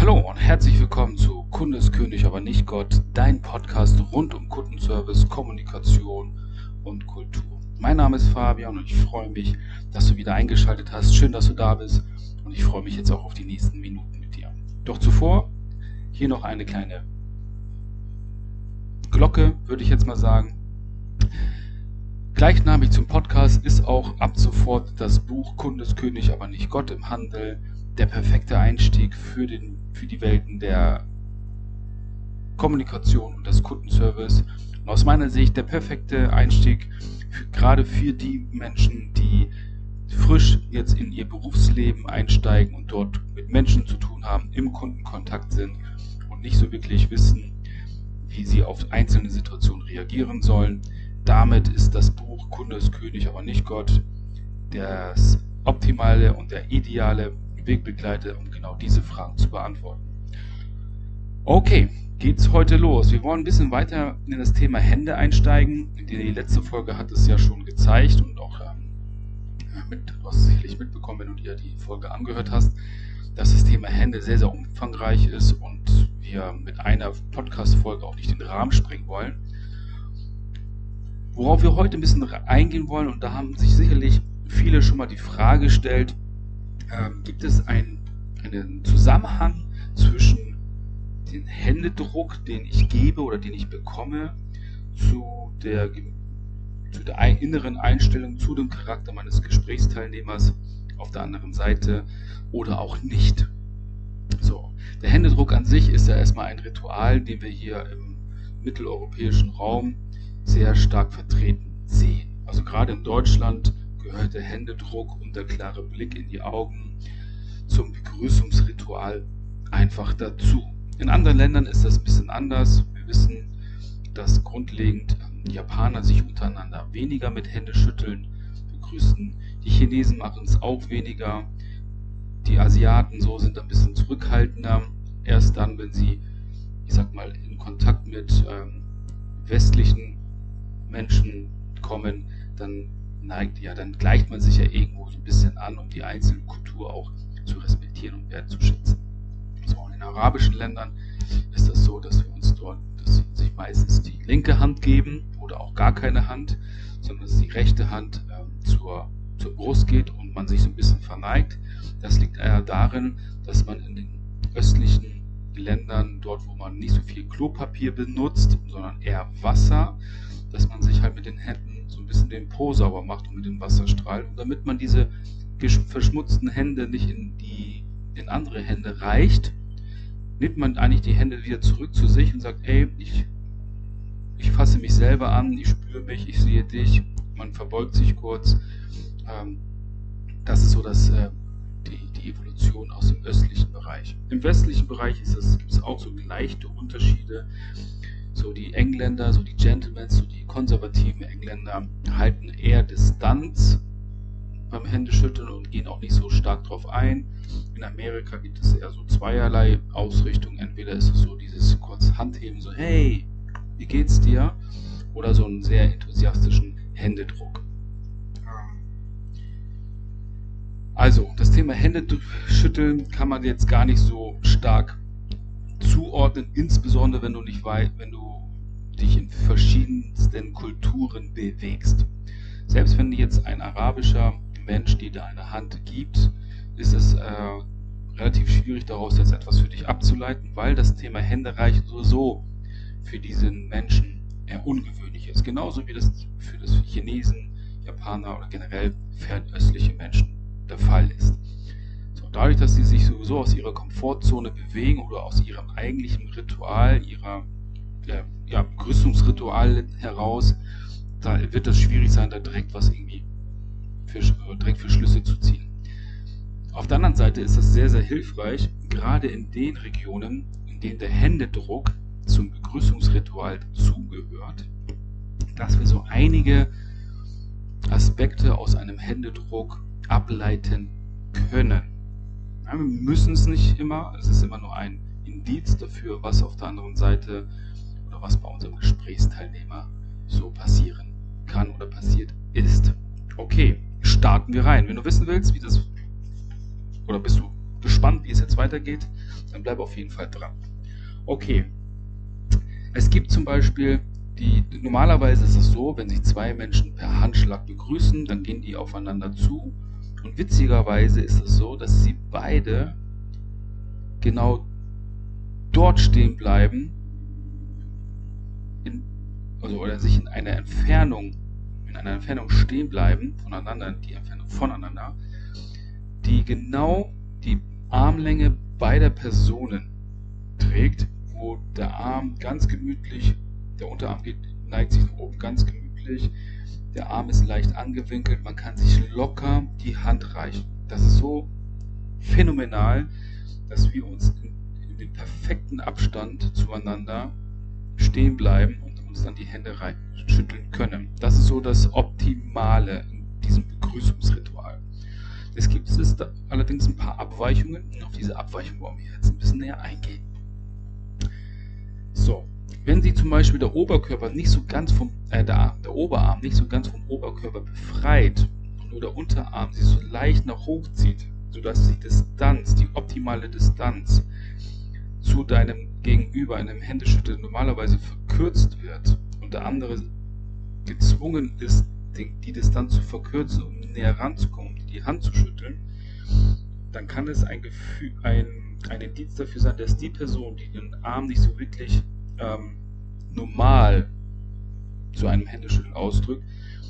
Hallo und herzlich willkommen zu Kunde ist König, aber nicht Gott, dein Podcast rund um Kundenservice, Kommunikation und Kultur. Mein Name ist Fabian und ich freue mich, dass du wieder eingeschaltet hast. Schön, dass du da bist und ich freue mich jetzt auch auf die nächsten Minuten mit dir. Doch zuvor hier noch eine kleine Glocke, würde ich jetzt mal sagen. Gleichnamig zum Podcast ist auch ab sofort das Buch Kunde ist König, aber nicht Gott im Handel. Der perfekte Einstieg für den für die Welten der Kommunikation und des Kundenservice. Und aus meiner Sicht der perfekte Einstieg für, gerade für die Menschen, die frisch jetzt in ihr Berufsleben einsteigen und dort mit Menschen zu tun haben, im Kundenkontakt sind und nicht so wirklich wissen, wie sie auf einzelne Situationen reagieren sollen. Damit ist das Buch Kunde ist König, aber nicht Gott das optimale und der ideale Wegbegleiter, um genau diese Fragen zu beantworten. Okay, geht's heute los. Wir wollen ein bisschen weiter in das Thema Hände einsteigen. Die letzte Folge hat es ja schon gezeigt und auch ähm, mit, du hast sicherlich mitbekommen, wenn du dir die Folge angehört hast, dass das Thema Hände sehr, sehr umfangreich ist und wir mit einer Podcast-Folge auch nicht den Rahmen springen wollen. Worauf wir heute ein bisschen eingehen wollen, und da haben sich sicherlich viele schon mal die Frage gestellt, ähm, gibt es ein, einen Zusammenhang zwischen dem Händedruck, den ich gebe oder den ich bekomme, zu der, zu der inneren Einstellung, zu dem Charakter meines Gesprächsteilnehmers auf der anderen Seite oder auch nicht. So, der Händedruck an sich ist ja erstmal ein Ritual, den wir hier im mitteleuropäischen Raum sehr stark vertreten sehen. Also gerade in Deutschland gehört der Händedruck und der klare Blick in die Augen zum Begrüßungsritual einfach dazu. In anderen Ländern ist das ein bisschen anders. Wir wissen, dass grundlegend ähm, Japaner sich untereinander weniger mit Händeschütteln begrüßen. Die Chinesen machen es auch weniger. Die Asiaten so sind ein bisschen zurückhaltender. Erst dann, wenn sie, ich sag mal, in Kontakt mit ähm, westlichen Menschen kommen, dann neigt, ja, dann gleicht man sich ja irgendwo so ein bisschen an, um die einzelne Kultur auch zu respektieren und wertzuschätzen. So, in arabischen Ländern ist das so, dass wir uns dort, dass sich meistens die linke Hand geben oder auch gar keine Hand, sondern dass die rechte Hand äh, zur, zur Brust geht und man sich so ein bisschen verneigt. Das liegt eher darin, dass man in den östlichen Ländern, dort wo man nicht so viel Klopapier benutzt, sondern eher Wasser, dass man sich halt mit den Händen so ein bisschen den Po sauber macht und mit dem Wasserstrahl. Und damit man diese verschmutzten Hände nicht in die in andere Hände reicht, nimmt man eigentlich die Hände wieder zurück zu sich und sagt, ey, ich, ich fasse mich selber an, ich spüre mich, ich sehe dich, man verbeugt sich kurz. Ähm, das ist so das, äh, die, die Evolution aus dem östlichen Bereich. Im westlichen Bereich gibt es auch so leichte Unterschiede. So die Engländer, so die Gentlemen, so die konservativen Engländer halten eher Distanz beim Händeschütteln und gehen auch nicht so stark drauf ein. In Amerika gibt es eher so zweierlei Ausrichtung. Entweder ist es so dieses kurz Handheben, so hey, wie geht's dir? Oder so einen sehr enthusiastischen Händedruck. Also, das Thema Händeschütteln kann man jetzt gar nicht so stark zuordnen, insbesondere wenn du nicht weißt, wenn du dich in verschiedensten Kulturen bewegst. Selbst wenn jetzt ein arabischer Mensch dir deine Hand gibt, ist es äh, relativ schwierig daraus jetzt etwas für dich abzuleiten, weil das Thema Händereichen sowieso für diesen Menschen eher ungewöhnlich ist. Genauso wie das für das Chinesen, Japaner oder generell fernöstliche Menschen der Fall ist. So, dadurch, dass sie sich sowieso aus ihrer Komfortzone bewegen oder aus ihrem eigentlichen Ritual, ihrer äh, ja, Begrüßungsritual heraus, da wird es schwierig sein, da direkt was irgendwie für, äh, direkt für Schlüsse zu ziehen. Auf der anderen Seite ist das sehr, sehr hilfreich, gerade in den Regionen, in denen der Händedruck zum Begrüßungsritual zugehört, dass wir so einige Aspekte aus einem Händedruck ableiten können. Ja, wir müssen es nicht immer, es ist immer nur ein Indiz dafür, was auf der anderen Seite oder was bei unserem Gesprächsteilnehmer so passieren kann oder passiert ist. Okay, starten wir rein. Wenn du wissen willst, wie das oder bist du gespannt, wie es jetzt weitergeht, dann bleib auf jeden Fall dran. Okay. Es gibt zum Beispiel die, normalerweise ist es so, wenn sich zwei Menschen per Handschlag begrüßen, dann gehen die aufeinander zu. Und witzigerweise ist es so, dass sie beide genau dort stehen bleiben, in, also oder sich in einer Entfernung, in einer Entfernung stehen bleiben voneinander, die Entfernung voneinander, die genau die Armlänge beider Personen trägt, wo der Arm ganz gemütlich, der Unterarm geht, neigt sich nach oben ganz gemütlich, der Arm ist leicht angewinkelt, man kann sich locker die Hand reichen. Das ist so phänomenal, dass wir uns in, in dem perfekten Abstand zueinander stehen bleiben uns dann die Hände schütteln können. Das ist so das Optimale in diesem Begrüßungsritual. Es gibt es allerdings ein paar Abweichungen und auf diese Abweichungen wollen wir jetzt ein bisschen näher eingehen. So, wenn Sie zum Beispiel der Oberkörper nicht so ganz vom, äh, der, der Oberarm nicht so ganz vom Oberkörper befreit und nur der Unterarm sich so leicht nach hoch zieht, sodass die Distanz, die optimale Distanz zu deinem Gegenüber in einem Händeschüttel normalerweise verkürzt wird und der andere gezwungen ist, die, die Distanz zu verkürzen, um näher ranzukommen, um die Hand zu schütteln, dann kann es ein Gefühl, ein, ein Indiz dafür sein, dass die Person, die den Arm nicht so wirklich ähm, normal zu einem Händeschütteln ausdrückt,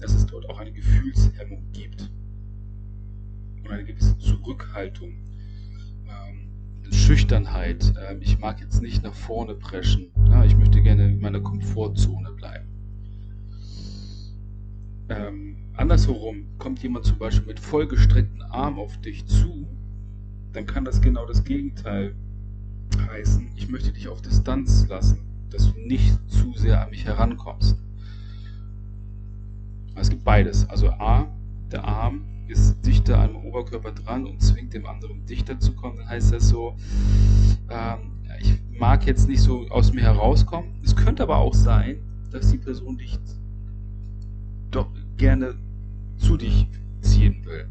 dass es dort auch eine Gefühlshemmung gibt und eine gewisse Zurückhaltung, ähm, Schüchternheit. Ähm, ich mag jetzt nicht nach vorne preschen. Ich möchte gerne in meiner Komfortzone bleiben. Ähm, andersherum kommt jemand zum Beispiel mit vollgestreckten Arm auf dich zu, dann kann das genau das Gegenteil heißen. Ich möchte dich auf Distanz lassen, dass du nicht zu sehr an mich herankommst. Es gibt beides. Also A, der Arm ist dichter am Oberkörper dran und zwingt dem anderen dichter zu kommen, dann heißt das so, ähm, ich mag jetzt nicht so aus mir herauskommen. Es könnte aber auch sein, dass die Person dich doch gerne zu dich ziehen will.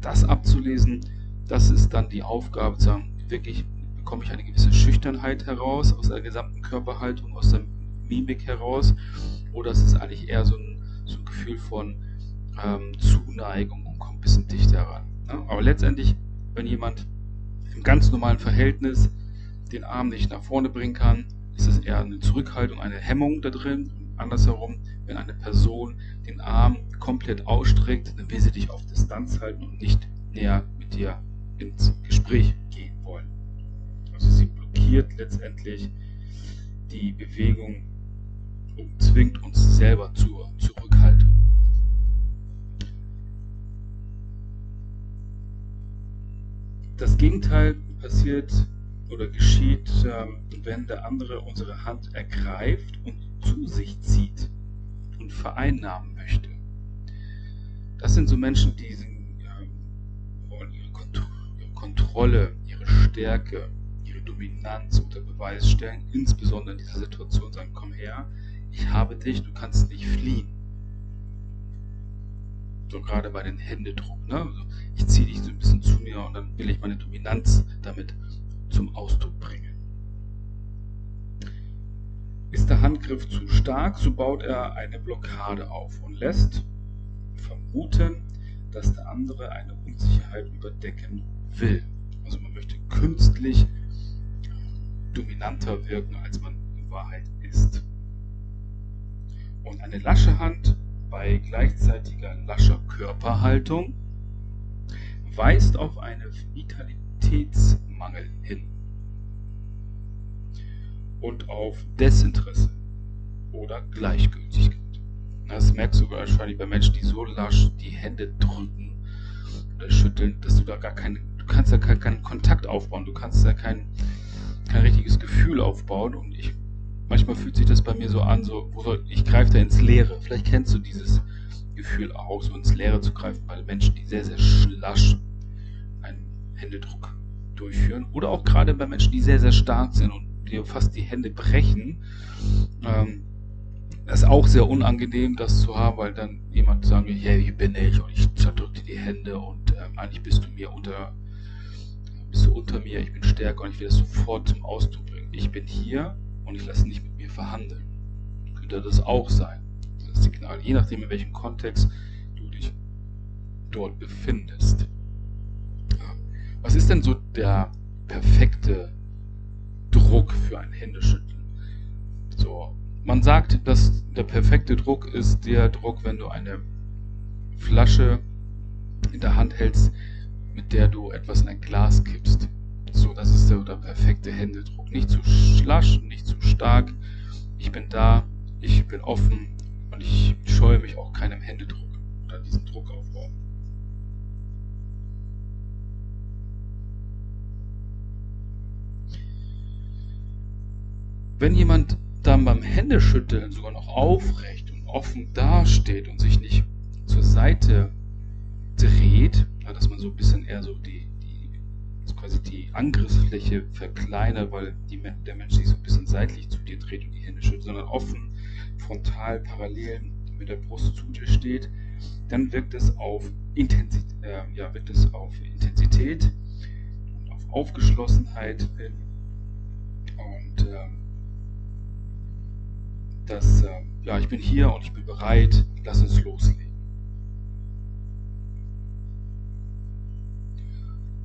Das abzulesen, das ist dann die Aufgabe, zu sagen, wirklich bekomme ich eine gewisse Schüchternheit heraus, aus der gesamten Körperhaltung, aus der Mimik heraus, oder ist es eigentlich eher so ein, so ein Gefühl von ähm, Zuneigung bisschen dichter ran. Ne? Aber letztendlich, wenn jemand im ganz normalen Verhältnis den Arm nicht nach vorne bringen kann, ist es eher eine Zurückhaltung, eine Hemmung da drin. Und andersherum, wenn eine Person den Arm komplett ausstreckt, dann will sie dich auf Distanz halten und nicht näher mit dir ins Gespräch gehen wollen. Also sie blockiert letztendlich die Bewegung und zwingt uns selber zur Zurückhaltung. Das Gegenteil passiert oder geschieht, ähm, wenn der andere unsere Hand ergreift und zu sich zieht und vereinnahmen möchte. Das sind so Menschen, die ähm, wollen ihre, Kont ihre Kontrolle, ihre Stärke, ihre Dominanz unter Beweis stellen, insbesondere in dieser Situation sagen, komm her, ich habe dich, du kannst nicht fliehen. So gerade bei den Händedruck. Ne? Also ich ziehe dich so ein bisschen zu mir und dann will ich meine Dominanz damit zum Ausdruck bringen. Ist der Handgriff zu stark, so baut er eine Blockade auf und lässt vermuten, dass der andere eine Unsicherheit überdecken will. Also man möchte künstlich dominanter wirken, als man in Wahrheit ist. Und eine lasche Hand bei gleichzeitiger lascher Körperhaltung weist auf einen Vitalitätsmangel hin und auf Desinteresse oder Gleichgültigkeit. Das merkst du wahrscheinlich bei Menschen, die so lasch die Hände drücken oder schütteln, dass du da gar keinen, du kannst da keinen Kontakt aufbauen, du kannst da kein, kein richtiges Gefühl aufbauen und ich manchmal fühlt sich das bei mir so an, so, wo soll, ich greife da ins Leere. Vielleicht kennst du dieses Gefühl auch, so ins Leere zu greifen, bei Menschen, die sehr, sehr schlasch einen Händedruck durchführen. Oder auch gerade bei Menschen, die sehr, sehr stark sind und dir fast die Hände brechen. Ähm, das ist auch sehr unangenehm, das zu haben, weil dann jemand sagen will, hey, hier bin ich und ich zerdrücke dir die Hände und ähm, eigentlich bist du mir unter, bist du unter mir, ich bin stärker und ich will das sofort zum Ausdruck bringen. Ich bin hier und ich lasse nicht mit mir verhandeln. Könnte das auch sein, das Signal, je nachdem in welchem Kontext du dich dort befindest. Was ist denn so der perfekte Druck für ein Händeschütteln? So, man sagt, dass der perfekte Druck ist der Druck, wenn du eine Flasche in der Hand hältst, mit der du etwas in ein Glas kippst. So, das ist der, der perfekte Händedruck. Nicht zu schlasch, nicht zu stark. Ich bin da, ich bin offen und ich scheue mich auch keinem Händedruck oder diesem Druckaufbau. Wenn jemand dann beim Händeschütteln sogar noch aufrecht und offen dasteht und sich nicht zur Seite dreht, dass man so ein bisschen eher so die quasi die Angriffsfläche verkleinert, weil die, der Mensch sich so ein bisschen seitlich zu dir dreht und die Hände schüttelt, sondern offen, frontal, parallel mit der Brust zu dir steht, dann wirkt es auf Intensität, äh, ja, wirkt es auf Intensität und auf Aufgeschlossenheit hin und ähm, dass, äh, ja, ich bin hier und ich bin bereit, lass uns loslegen.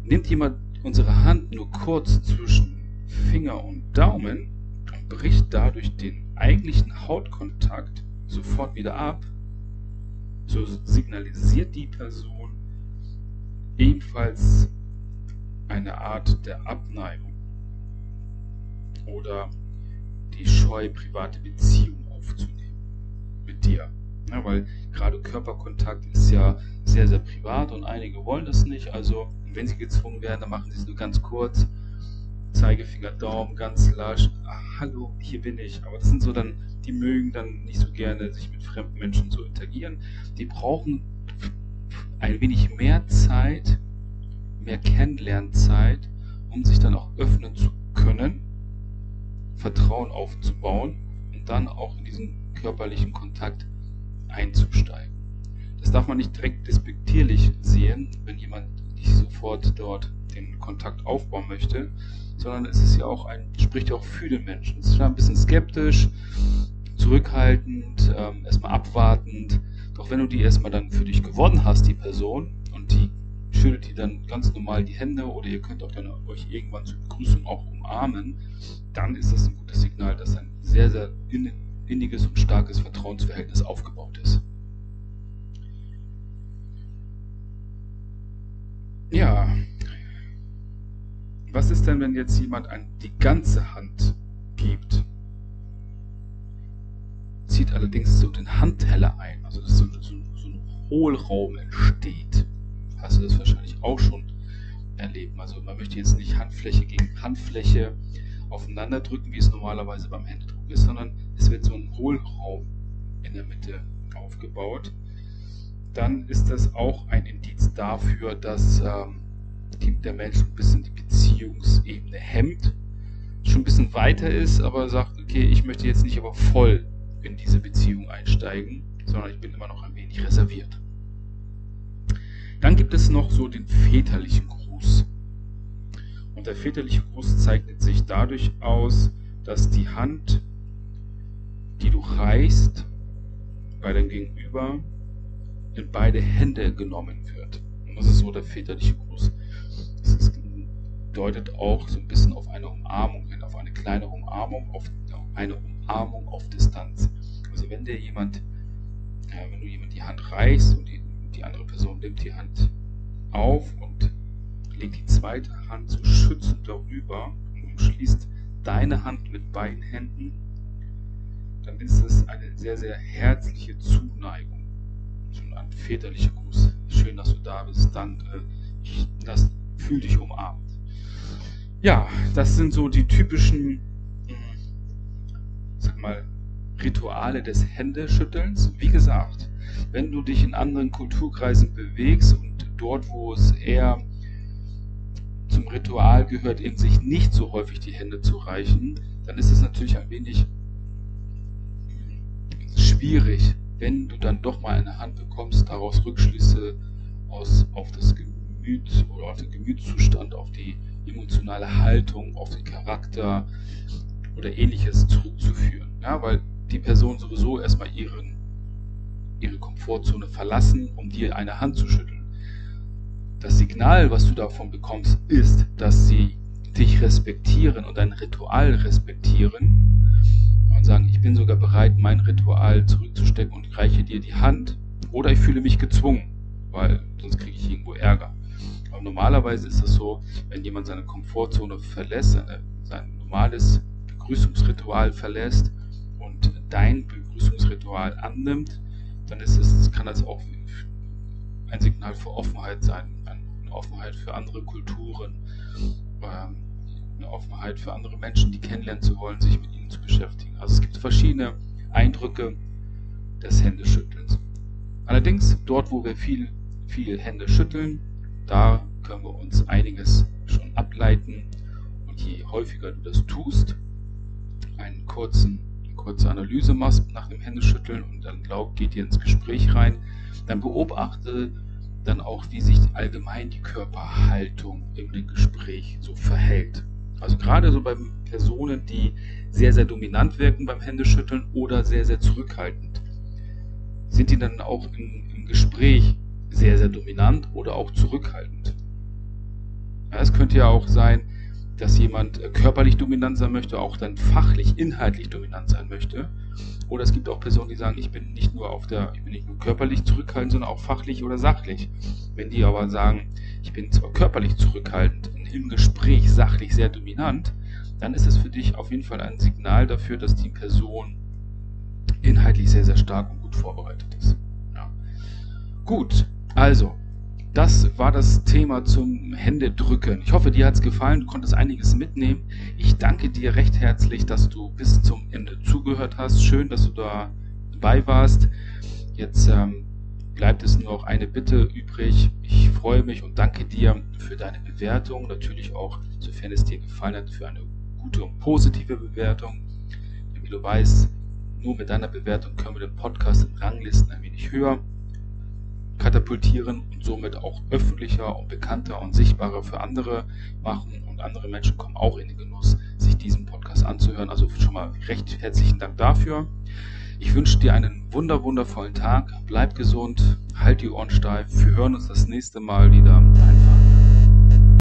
Nimmt jemand unsere Hand nur kurz zwischen Finger und Daumen und bricht dadurch den eigentlichen Hautkontakt sofort wieder ab, so signalisiert die Person ebenfalls eine Art der Abneigung oder die Scheu, private Beziehung aufzunehmen mit dir. Ja, weil gerade Körperkontakt ist ja sehr, sehr privat und einige wollen das nicht. Also, wenn sie gezwungen werden, dann machen sie es nur ganz kurz. Zeigefinger, Daumen, ganz lasch. Ach, hallo, hier bin ich. Aber das sind so dann, die mögen dann nicht so gerne sich mit fremden Menschen zu interagieren. Die brauchen ein wenig mehr Zeit, mehr Kennenlernzeit, um sich dann auch öffnen zu können Vertrauen aufzubauen und dann auch in diesen körperlichen Kontakt einzusteigen. Das darf man nicht direkt despektierlich sehen, wenn jemand nicht sofort dort den Kontakt aufbauen möchte, sondern es ist ja auch ein, spricht ja auch für den Menschen. Es ist schon ein bisschen skeptisch, zurückhaltend, ähm, erstmal abwartend. Doch wenn du die erstmal dann für dich gewonnen hast, die Person, und die schüttelt dir dann ganz normal die Hände oder ihr könnt auch dann euch irgendwann zur Begrüßung auch umarmen, dann ist das ein gutes Signal, dass ein sehr, sehr inniges und starkes Vertrauensverhältnis aufgebaut ist. Ja, was ist denn, wenn jetzt jemand an die ganze Hand gibt? Zieht allerdings so den Handteller ein, also dass so, so, so ein Hohlraum entsteht hast du das wahrscheinlich auch schon erlebt. Also man möchte jetzt nicht Handfläche gegen Handfläche aufeinander drücken, wie es normalerweise beim Händedruck ist, sondern es wird so ein Hohlraum in der Mitte aufgebaut. Dann ist das auch ein Indiz dafür, dass ähm, der Mensch ein bisschen die Beziehungsebene hemmt, schon ein bisschen weiter ist, aber sagt, okay, ich möchte jetzt nicht aber voll in diese Beziehung einsteigen, sondern ich bin immer noch ein wenig reserviert. Dann gibt es noch so den väterlichen Gruß. Und der väterliche Gruß zeichnet sich dadurch aus, dass die Hand, die du reichst, bei deinem Gegenüber in beide Hände genommen wird. Und das ist so der väterliche Gruß. Das ist, deutet auch so ein bisschen auf eine Umarmung hin, auf eine kleine Umarmung, auf eine Umarmung auf Distanz. Also wenn dir jemand, äh, wenn du jemand die Hand reichst und die die andere Person nimmt die Hand auf und legt die zweite Hand so schützend darüber und umschließt deine Hand mit beiden Händen, dann ist es eine sehr, sehr herzliche Zuneigung. Schon ein väterlicher Gruß. Schön, dass du da bist. Danke. Ich das, fühl dich umarmt. Ja, das sind so die typischen, hm, sag mal, Rituale des Händeschüttelns. Wie gesagt, wenn du dich in anderen Kulturkreisen bewegst und dort, wo es eher Ritual gehört, eben sich nicht so häufig die Hände zu reichen, dann ist es natürlich ein wenig schwierig, wenn du dann doch mal eine Hand bekommst, daraus Rückschlüsse aus, auf das Gemüt oder auf den Gemütszustand, auf die emotionale Haltung, auf den Charakter oder ähnliches zurückzuführen. Ja, weil die Person sowieso erstmal ihren, ihre Komfortzone verlassen, um dir eine Hand zu schütteln. Das Signal, was du davon bekommst, ist, dass sie dich respektieren und dein Ritual respektieren und sagen, ich bin sogar bereit, mein Ritual zurückzustecken und reiche dir die Hand oder ich fühle mich gezwungen, weil sonst kriege ich irgendwo Ärger. Aber normalerweise ist es so, wenn jemand seine Komfortzone verlässt, seine, sein normales Begrüßungsritual verlässt und dein Begrüßungsritual annimmt, dann ist es, kann das auch ein Signal für Offenheit sein, Offenheit für andere Kulturen, ähm, eine Offenheit für andere Menschen, die kennenlernen zu wollen, sich mit ihnen zu beschäftigen. Also es gibt verschiedene Eindrücke des Händeschüttelns. Allerdings dort, wo wir viel, viel Hände schütteln, da können wir uns einiges schon ableiten. Und je häufiger du das tust, einen kurzen, eine kurze Analyse machst nach dem Händeschütteln und dann glaub, geht ihr ins Gespräch rein, dann beobachte dann auch, wie sich allgemein die Körperhaltung im Gespräch so verhält. Also gerade so bei Personen, die sehr, sehr dominant wirken beim Händeschütteln oder sehr, sehr zurückhaltend, sind die dann auch im, im Gespräch sehr, sehr dominant oder auch zurückhaltend. Ja, es könnte ja auch sein, dass jemand äh, körperlich dominant sein möchte, auch dann fachlich, inhaltlich dominant sein möchte. Oder es gibt auch Personen, die sagen, ich bin nicht nur auf der, ich bin nicht nur körperlich zurückhaltend, sondern auch fachlich oder sachlich. Wenn die aber sagen, ich bin zwar körperlich zurückhaltend, im Gespräch sachlich sehr dominant, dann ist es für dich auf jeden Fall ein Signal dafür, dass die Person inhaltlich sehr, sehr stark und gut vorbereitet ist. Ja. Gut, also das war das Thema zum Händedrücken. Ich hoffe, dir hat es gefallen. Du konntest einiges mitnehmen. Ich danke dir recht herzlich, dass du bis zum Ende zugehört hast. Schön, dass du da dabei warst. Jetzt ähm, bleibt es nur noch eine Bitte übrig. Ich freue mich und danke dir für deine Bewertung. Natürlich auch, sofern es dir gefallen hat, für eine gute und positive Bewertung. Wie du weißt, nur mit deiner Bewertung können wir den Podcast in Ranglisten ein wenig höher katapultieren und somit auch öffentlicher und bekannter und sichtbarer für andere machen und andere Menschen kommen auch in den Genuss, sich diesen Podcast anzuhören. Also schon mal recht herzlichen Dank dafür. Ich wünsche dir einen wunder wundervollen Tag. Bleib gesund, halt die Ohren steif. Wir hören uns das nächste Mal wieder. Dein